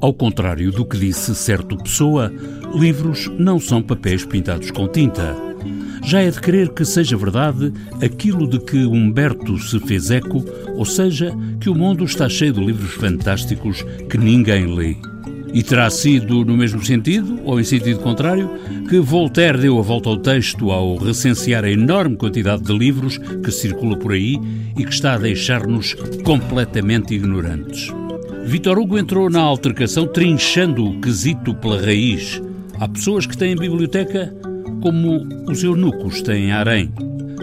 Ao contrário do que disse certo pessoa, livros não são papéis pintados com tinta. Já é de crer que seja verdade aquilo de que Humberto se fez eco, ou seja, que o mundo está cheio de livros fantásticos que ninguém lê. E terá sido no mesmo sentido, ou em sentido contrário, que Voltaire deu a volta ao texto ao recensear a enorme quantidade de livros que circula por aí e que está a deixar-nos completamente ignorantes. Vitor Hugo entrou na altercação trinchando o quesito pela raiz. Há pessoas que têm biblioteca como os eunucos têm harém.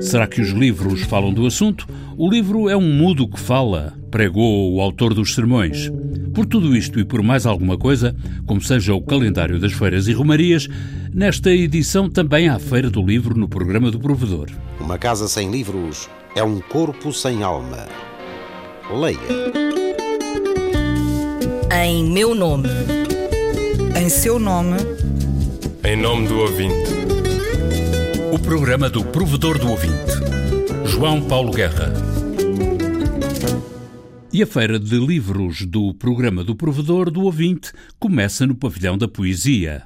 Será que os livros falam do assunto? O livro é um mudo que fala, pregou o autor dos sermões. Por tudo isto e por mais alguma coisa, como seja o calendário das feiras e romarias, nesta edição também há Feira do Livro no programa do Provedor. Uma casa sem livros é um corpo sem alma. Leia. Em meu nome. Em seu nome. Em nome do ouvinte. O programa do Provedor do Ouvinte. João Paulo Guerra. E a feira de livros do programa do Provedor do Ouvinte começa no Pavilhão da Poesia.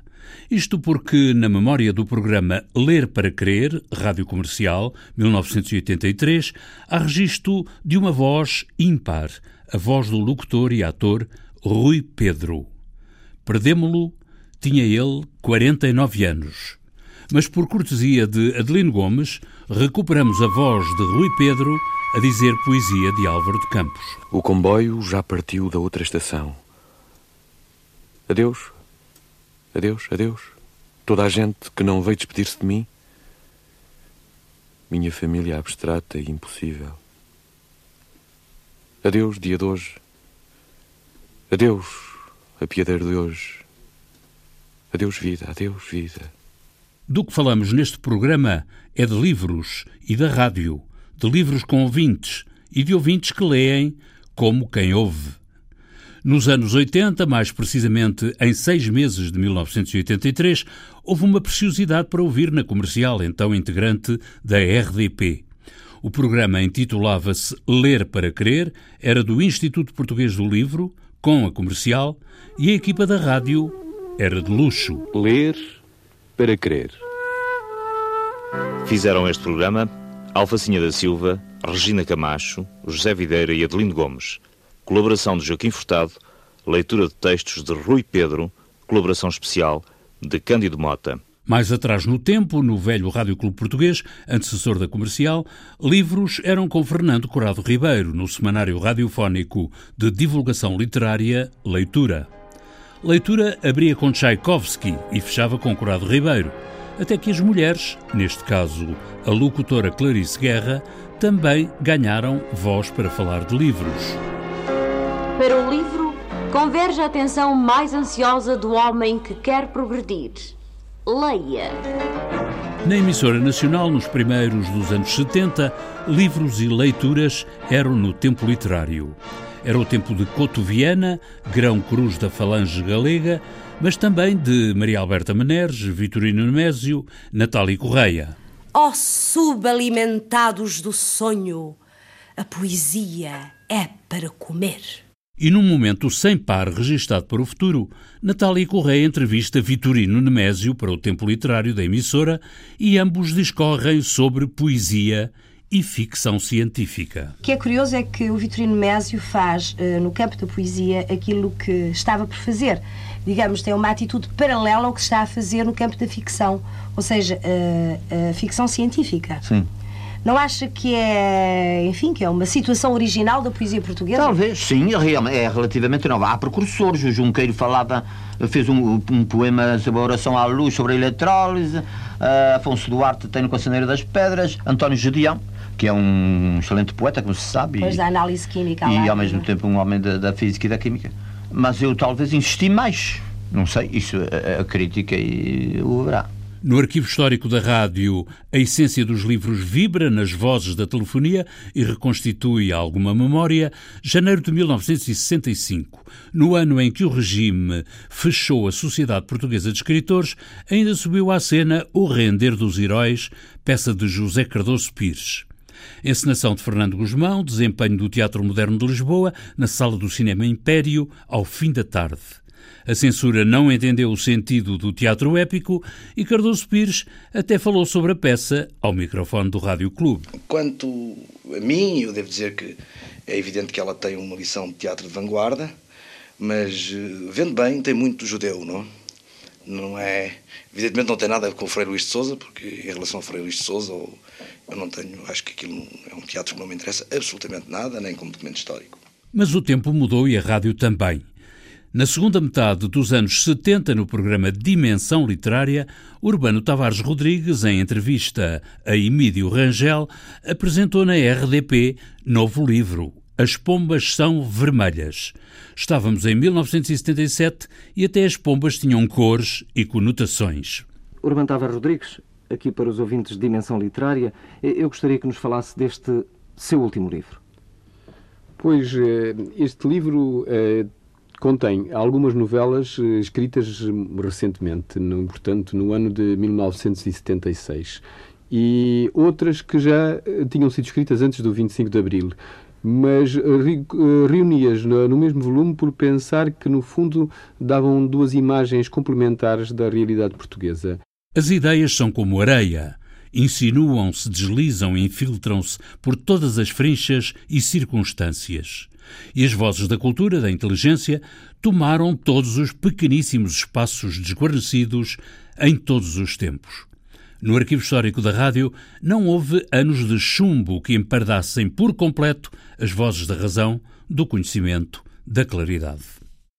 Isto porque, na memória do programa Ler para Crer, Rádio Comercial, 1983, há registro de uma voz ímpar, a voz do locutor e ator Rui Pedro. Perdemo-lo, tinha ele 49 anos. Mas por cortesia de Adelino Gomes, recuperamos a voz de Rui Pedro a dizer poesia de Álvaro de Campos. O comboio já partiu da outra estação. Adeus, adeus, adeus. Toda a gente que não veio despedir-se de mim. Minha família abstrata e impossível. Adeus, dia de hoje. Adeus, apiadeiro de hoje. Adeus, vida, adeus, vida. Do que falamos neste programa é de livros e da rádio, de livros com ouvintes e de ouvintes que leem como quem ouve. Nos anos 80, mais precisamente em seis meses de 1983, houve uma preciosidade para ouvir na comercial, então integrante da RDP. O programa intitulava-se Ler para Crer, era do Instituto Português do Livro, com a comercial, e a equipa da rádio era de luxo. Ler para crer. Fizeram este programa Alfacinha da Silva, Regina Camacho, José Videira e Adelino Gomes. Colaboração de Joaquim Furtado, leitura de textos de Rui Pedro, colaboração especial de Cândido Mota. Mais atrás no tempo, no velho Rádio Clube Português, antecessor da comercial, livros eram com Fernando Corrado Ribeiro, no semanário radiofónico de divulgação literária Leitura. Leitura abria com Tchaikovsky e fechava com Corrado Ribeiro, até que as mulheres, neste caso a locutora Clarice Guerra, também ganharam voz para falar de livros. Para o livro, converge a atenção mais ansiosa do homem que quer progredir leia. Na emissora nacional, nos primeiros dos anos 70, livros e leituras eram no tempo literário. Era o tempo de Couto Viana, Grão Cruz da Falange Galega, mas também de Maria Alberta Meneres, Vitorino Nemésio, Natália Correia. Ó oh, subalimentados do sonho, a poesia é para comer. E num momento sem par registado para o futuro, Natália Correia entrevista Vitorino Nemésio para o tempo literário da emissora e ambos discorrem sobre poesia e ficção científica. O que é curioso é que o Vitorino Nemésio faz, uh, no campo da poesia, aquilo que estava por fazer. Digamos, tem uma atitude paralela ao que se está a fazer no campo da ficção, ou seja, uh, uh, ficção científica. Sim. Não acha que é, enfim, que é uma situação original da poesia portuguesa? Talvez, sim, é, é relativamente nova. Há precursores. O Junqueiro falava, fez um, um poema sobre a oração à luz, sobre a eletrólise. Uh, Afonso Duarte tem no Cancioneiro das Pedras. António Judião, que é um excelente poeta, como se sabe. Pois da análise química. E, lá, ao mesmo tempo um homem da, da física e da química. Mas eu talvez insisti mais. Não sei, isso a, a crítica e o verá. No arquivo histórico da rádio, a essência dos livros vibra nas vozes da telefonia e reconstitui alguma memória. Janeiro de 1965, no ano em que o regime fechou a Sociedade Portuguesa de Escritores, ainda subiu à cena O Render dos Heróis, peça de José Cardoso Pires. Encenação de Fernando Guzmão, desempenho do Teatro Moderno de Lisboa, na Sala do Cinema Império, ao fim da tarde. A censura não entendeu o sentido do teatro épico e Cardoso Pires até falou sobre a peça ao microfone do Rádio Clube. Quanto a mim, eu devo dizer que é evidente que ela tem uma lição de teatro de vanguarda, mas eh, vendo bem, tem muito judeu, não? Não é. Evidentemente não tem nada com o Frei Luís de Souza, porque em relação ao Frei Luís de Souza, eu não tenho. Acho que aquilo é um teatro que não me interessa absolutamente nada, nem como documento histórico. Mas o tempo mudou e a rádio também. Na segunda metade dos anos 70, no programa Dimensão Literária, Urbano Tavares Rodrigues, em entrevista a Emílio Rangel, apresentou na RDP novo livro, As Pombas São Vermelhas. Estávamos em 1977 e até as pombas tinham cores e conotações. Urbano Tavares Rodrigues, aqui para os ouvintes de Dimensão Literária, eu gostaria que nos falasse deste seu último livro. Pois, eh, este livro eh, contém algumas novelas eh, escritas recentemente, no, portanto, no ano de 1976, e outras que já eh, tinham sido escritas antes do 25 de Abril, mas eh, reuni-as no mesmo volume por pensar que, no fundo, davam duas imagens complementares da realidade portuguesa. As ideias são como areia. Insinuam-se, deslizam infiltram-se por todas as frinchas e circunstâncias e as vozes da cultura, da inteligência, tomaram todos os pequeníssimos espaços desguarnecidos em todos os tempos. No arquivo histórico da rádio não houve anos de chumbo que empardassem por completo as vozes da razão, do conhecimento, da claridade.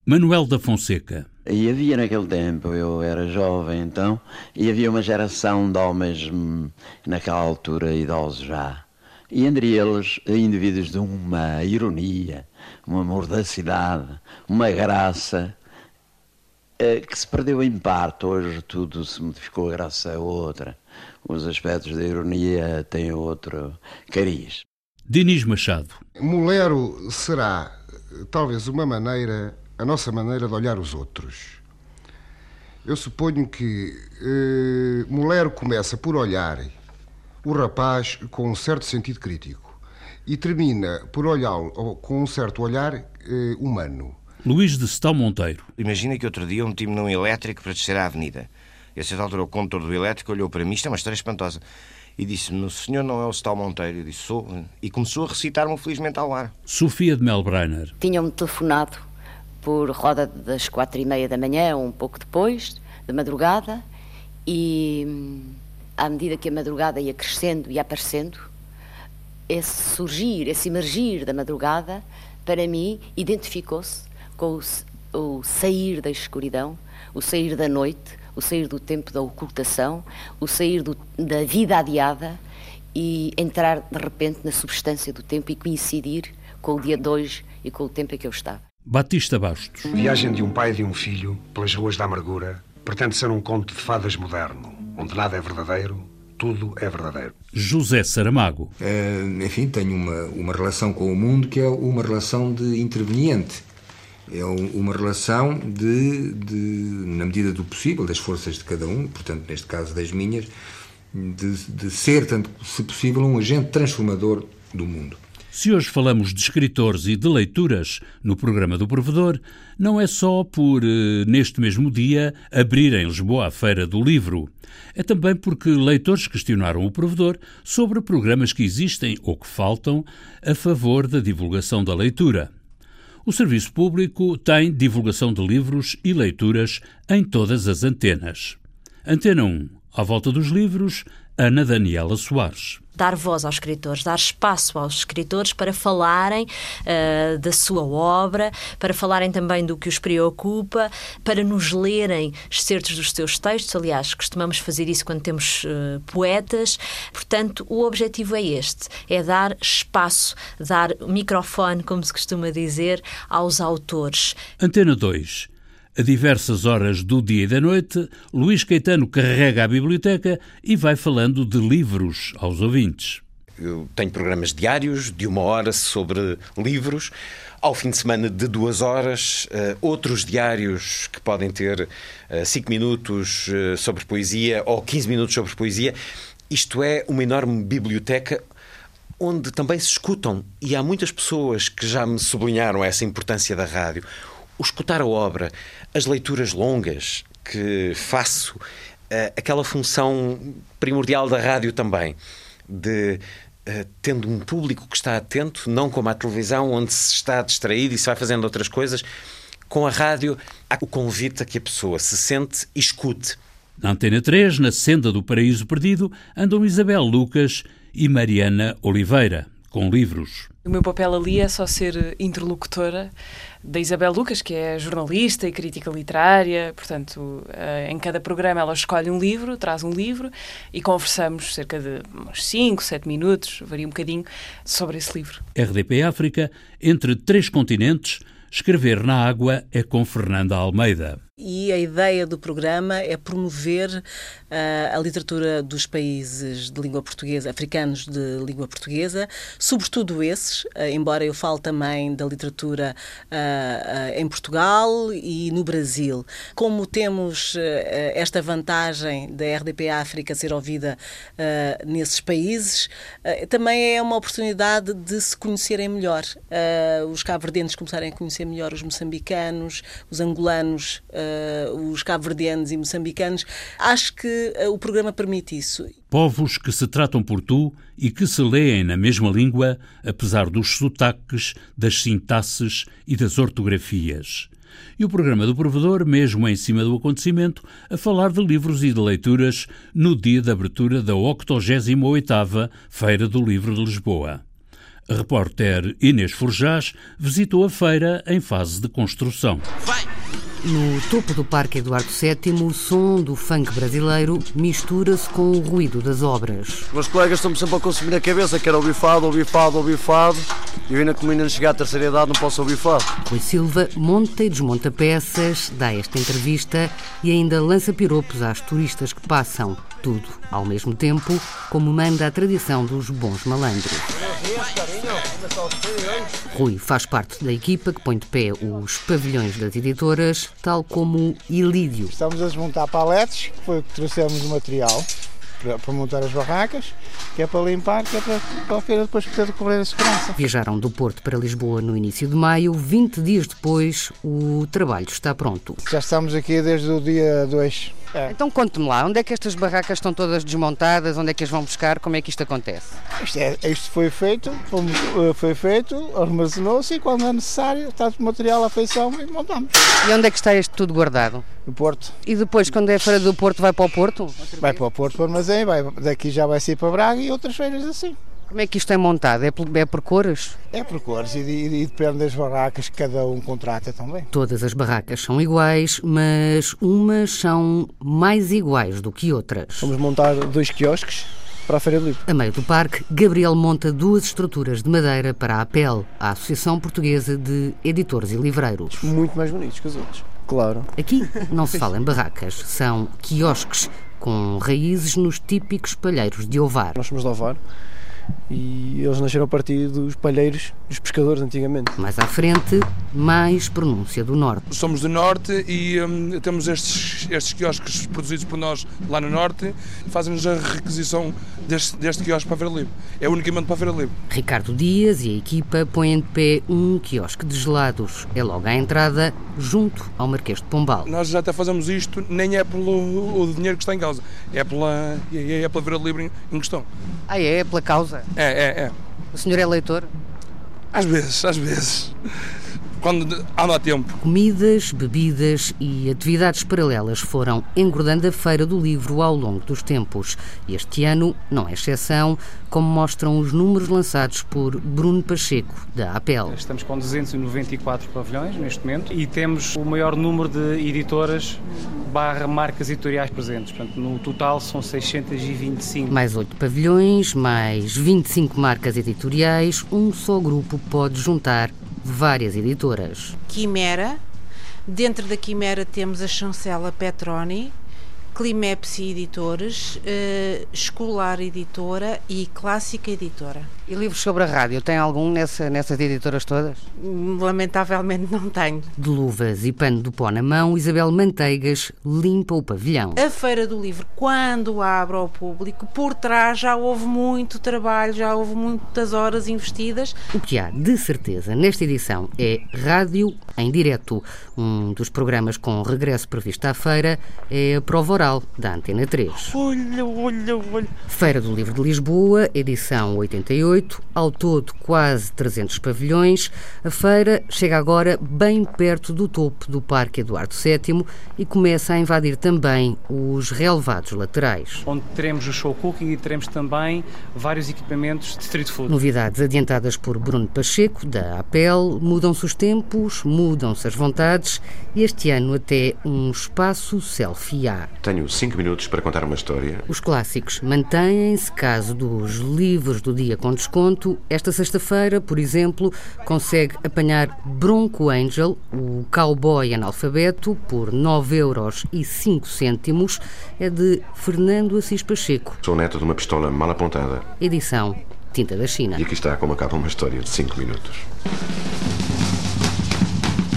Manuel da Fonseca. E havia naquele tempo, eu era jovem então, e havia uma geração de homens hum, naquela altura idosos já, e entre eles indivíduos de uma ironia, uma mordacidade, uma graça eh, que se perdeu em parte. Hoje tudo se modificou, a graça a outra. Os aspectos da ironia têm outro cariz. Dinis Machado. Mulero será talvez uma maneira, a nossa maneira de olhar os outros. Eu suponho que Mulero começa por olhar o rapaz com um certo sentido crítico e termina por olhá-lo com um certo olhar eh, humano. Luís de Stal Monteiro. Imagina que outro dia um time num elétrico para descer a avenida. E a certa altura o condutor do elétrico olhou para mim, isto é uma história espantosa, e disse-me: O senhor não é o Stal Monteiro? Eu disse: Sou. E começou a recitar-me felizmente ao ar. Sofia de Melbrenner. Tinham-me telefonado por roda das quatro e meia da manhã, um pouco depois, de madrugada, e hum, à medida que a madrugada ia crescendo e aparecendo, esse surgir, esse emergir da madrugada, para mim, identificou-se com o, o, sair da escuridão, o sair da noite, o sair do tempo da ocultação, o sair do, da vida adiada e entrar de repente na substância do tempo e coincidir com o dia de hoje e com o tempo em que eu estava. Batista Bastos. Viagem de um pai e de um filho pelas ruas da amargura pretende ser um conto de fadas moderno onde nada é verdadeiro, tudo é verdadeiro. José Saramago. Uh, enfim, tenho uma, uma relação com o mundo que é uma relação de interveniente. É uma relação de, de, na medida do possível, das forças de cada um, portanto, neste caso das minhas, de, de ser, tanto se possível, um agente transformador do mundo. Se hoje falamos de escritores e de leituras no programa do Provedor, não é só por, eh, neste mesmo dia, abrir em Lisboa a Feira do Livro. É também porque leitores questionaram o Provedor sobre programas que existem ou que faltam a favor da divulgação da leitura. O Serviço Público tem divulgação de livros e leituras em todas as antenas. Antena 1, à volta dos livros, Ana Daniela Soares dar voz aos escritores, dar espaço aos escritores para falarem uh, da sua obra, para falarem também do que os preocupa, para nos lerem excertos dos seus textos. Aliás, costumamos fazer isso quando temos uh, poetas. Portanto, o objetivo é este: é dar espaço, dar microfone, como se costuma dizer, aos autores. Antena 2. A diversas horas do dia e da noite, Luís Caetano carrega a biblioteca e vai falando de livros aos ouvintes. Eu tenho programas diários de uma hora sobre livros. Ao fim de semana de duas horas, uh, outros diários que podem ter uh, cinco minutos uh, sobre poesia ou 15 minutos sobre poesia. Isto é uma enorme biblioteca onde também se escutam, e há muitas pessoas que já me sublinharam essa importância da rádio o escutar a obra, as leituras longas que faço, uh, aquela função primordial da rádio também, de uh, tendo um público que está atento, não como a televisão, onde se está distraído e se vai fazendo outras coisas, com a rádio há o convite a que a pessoa se sente e escute. Na Antena 3, na senda do Paraíso Perdido, andam Isabel Lucas e Mariana Oliveira, com livros. O meu papel ali é só ser interlocutora da Isabel Lucas, que é jornalista e crítica literária. Portanto, eh, em cada programa ela escolhe um livro, traz um livro e conversamos cerca de uns 5, 7 minutos, varia um bocadinho, sobre esse livro. RDP África, entre três continentes, escrever na água é com Fernanda Almeida e a ideia do programa é promover uh, a literatura dos países de língua portuguesa, africanos de língua portuguesa, sobretudo esses, uh, embora eu fale também da literatura uh, em Portugal e no Brasil. Como temos esta vantagem da RDP África ser ouvida nesses países, também é uma oportunidade de se conhecerem melhor. os cabo-verdianos começarem a conhecer melhor os moçambicanos, os angolanos os cabo-verdianos e moçambicanos. Acho que uh, o programa permite isso. Povos que se tratam por tu e que se leem na mesma língua, apesar dos sotaques, das sintaxes e das ortografias. E o programa do provedor, mesmo em cima do acontecimento, a falar de livros e de leituras no dia de abertura da 88ª Feira do Livro de Lisboa. A repórter Inês Forjás visitou a feira em fase de construção. Vai! No topo do Parque Eduardo VII, o som do funk brasileiro mistura-se com o ruído das obras. Meus colegas estão-me sempre a consumir a cabeça, que era ouvir fado, ouvir fado, ouvir fado. E eu ainda como ainda não chegar à terceira idade não posso ouvir fado. Rui Silva monta e desmonta peças, dá esta entrevista e ainda lança piropos às turistas que passam. Tudo ao mesmo tempo, como manda a tradição dos bons malandros. Rui faz parte da equipa que põe de pé os pavilhões das editoras, tal como Ilídio. Estamos a desmontar paletes, que foi o que trouxemos o material para, para, montar as barracas, que é para limpar, que é para, para a feira depois poder decorrer a segurança. Viajaram do Porto para Lisboa no início de maio. 20 dias depois, o trabalho está pronto. Já estamos aqui desde o dia 2 é. Então conte-me lá, onde é que estas barracas estão todas desmontadas, onde é que as vão buscar, como é que isto acontece? Isto, é, isto foi feito, eh, foi feito, armazenou-se e quando é necessário está o material à feição e montamos. E onde é que está isto tudo guardado? No Porto. E depois, quando é a feira do Porto, vai para o Porto? Vai para o Porto, para o armazém, vai, daqui já vai ser para Braga e outras feiras assim. Como é que isto é montado? É por, é por cores? É por cores e, e, e, depende das barracas que cada um contrata também. Todas as barracas são iguais, mas umas são mais iguais do que outras. Vamos montar dois quiosques para a Feira Livre. A meio do parque, Gabriel monta duas estruturas de madeira para a APEL, a Associação Portuguesa de Editores e Livreiros. Muito mais bonitos que os outros, claro. Aqui não se fala em barracas, são quiosques com raízes nos típicos palheiros de Ovar. Nós somos de Ovar e eles nasceram a partir dos palheiros dos pescadores antigamente. Mais à frente, mais pronúncia do norte. Somos do norte e hum, temos estes, estes quiosques produzidos por nós lá no norte e fazem-nos a requisição deste, deste quiosque para a Feira Livre. É unicamente para a Feira Livre. Ricardo Dias e a equipa põem de pé um quiosque de gelados. É logo à entrada, junto ao Marquês de Pombal. Nós já até fazemos isto, nem é pelo o dinheiro que está em causa, é pela, é, é pela Feira Livre em questão. Ah, é? É pela causa? É, é, é. O senhor é leitor? Às vezes, às vezes quando anda a tempo. Comidas, bebidas e atividades paralelas foram engordando a Feira do Livro ao longo dos tempos. Este ano não é exceção, como mostram os números lançados por Bruno Pacheco, da APEL. Estamos com 294 pavilhões neste momento e temos o maior número de editoras barra marcas editoriais presentes. Portanto, no total são 625. Mais 8 pavilhões, mais 25 marcas editoriais, um só grupo pode juntar várias editoras. Quimera, dentro da Quimera temos a chancela Petroni, Climepsi Editores, uh, Escolar Editora e Clássica Editora. E livros sobre a rádio, tem algum nessa, nessas editoras todas? Lamentavelmente não tenho. De luvas e pano do pó na mão, Isabel Manteigas limpa o pavilhão. A Feira do Livro, quando abre ao público, por trás já houve muito trabalho, já houve muitas horas investidas. O que há de certeza nesta edição é rádio em direto. Um dos programas com regresso previsto à feira é a prova oral da Antena 3. Olha, olha, olha. Feira do Livro de Lisboa, edição 88, ao todo quase 300 pavilhões. A feira chega agora bem perto do topo do Parque Eduardo VII e começa a invadir também os relevados laterais. Onde teremos o show cooking e teremos também vários equipamentos de street food. Novidades adiantadas por Bruno Pacheco, da APEL, mudam-se os tempos, mudam-se as vontades e este ano até um espaço selfie há. Tenho cinco minutos para contar uma história. Os clássicos mantêm-se, caso dos livros do dia com desconto. Esta sexta-feira, por exemplo, consegue apanhar Bronco Angel, o cowboy analfabeto, por 9 euros e 5 cêntimos. É de Fernando Assis Pacheco. Sou neto de uma pistola mal apontada. Edição Tinta da China. E aqui está como acaba uma história de 5 minutos.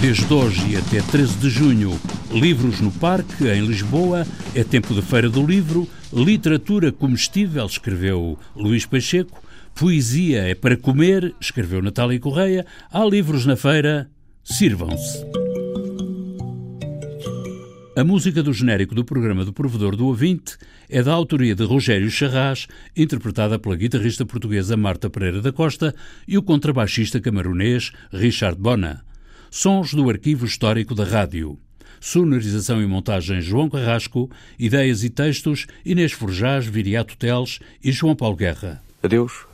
Desde hoje e até 13 de junho, Livros no Parque, em Lisboa, é tempo de Feira do Livro, literatura comestível, escreveu Luís Pacheco, poesia é para comer, escreveu Natália Correia, há livros na feira, sirvam-se. A música do genérico do programa do Provedor do Ouvinte é da autoria de Rogério Charras, interpretada pela guitarrista portuguesa Marta Pereira da Costa e o contrabaixista camarunês Richard Bona. Sons do Arquivo Histórico da Rádio. Sonorização e montagem João Carrasco. Ideias e textos Inês Forjás, Viriato Teles e João Paulo Guerra. Adeus.